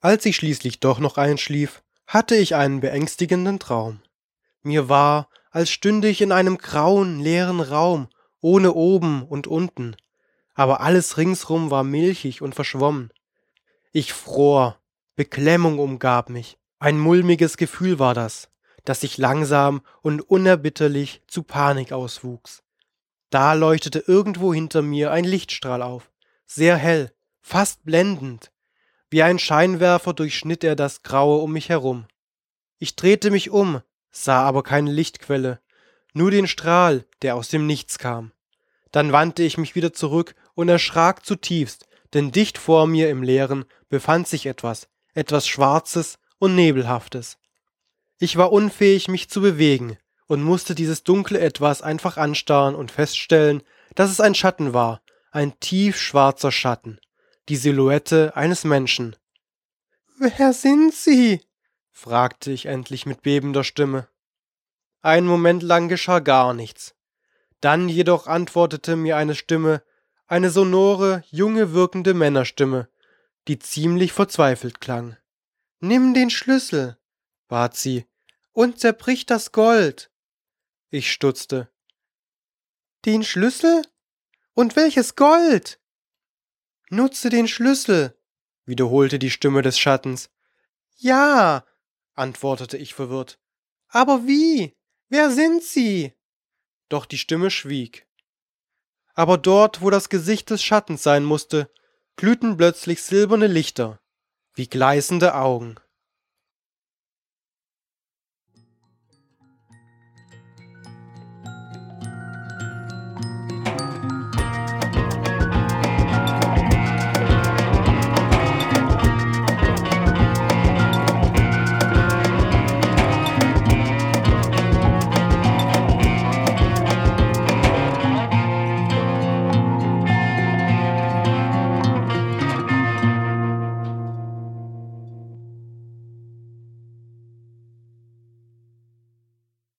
Als ich schließlich doch noch einschlief, hatte ich einen beängstigenden Traum. Mir war, als stünde ich in einem grauen, leeren Raum, ohne oben und unten, aber alles ringsrum war milchig und verschwommen. Ich fror, Beklemmung umgab mich, ein mulmiges Gefühl war das, das sich langsam und unerbitterlich zu Panik auswuchs. Da leuchtete irgendwo hinter mir ein Lichtstrahl auf, sehr hell, fast blendend. Wie ein Scheinwerfer durchschnitt er das Graue um mich herum. Ich drehte mich um, sah aber keine Lichtquelle, nur den Strahl, der aus dem Nichts kam. Dann wandte ich mich wieder zurück und erschrak zutiefst, denn dicht vor mir im Leeren befand sich etwas, etwas Schwarzes und Nebelhaftes. Ich war unfähig, mich zu bewegen und musste dieses dunkle Etwas einfach anstarren und feststellen, dass es ein Schatten war, ein tiefschwarzer Schatten, die Silhouette eines Menschen. Wer sind Sie? fragte ich endlich mit bebender Stimme. Einen Moment lang geschah gar nichts. Dann jedoch antwortete mir eine Stimme, eine sonore, junge wirkende Männerstimme, die ziemlich verzweifelt klang. Nimm den Schlüssel, bat sie, und zerbrich das Gold. Ich stutzte. Den Schlüssel? Und welches Gold? Nutze den Schlüssel, wiederholte die Stimme des Schattens. Ja, antwortete ich verwirrt. Aber wie? Wer sind Sie? Doch die Stimme schwieg. Aber dort, wo das Gesicht des Schattens sein musste, glühten plötzlich silberne Lichter, wie gleißende Augen.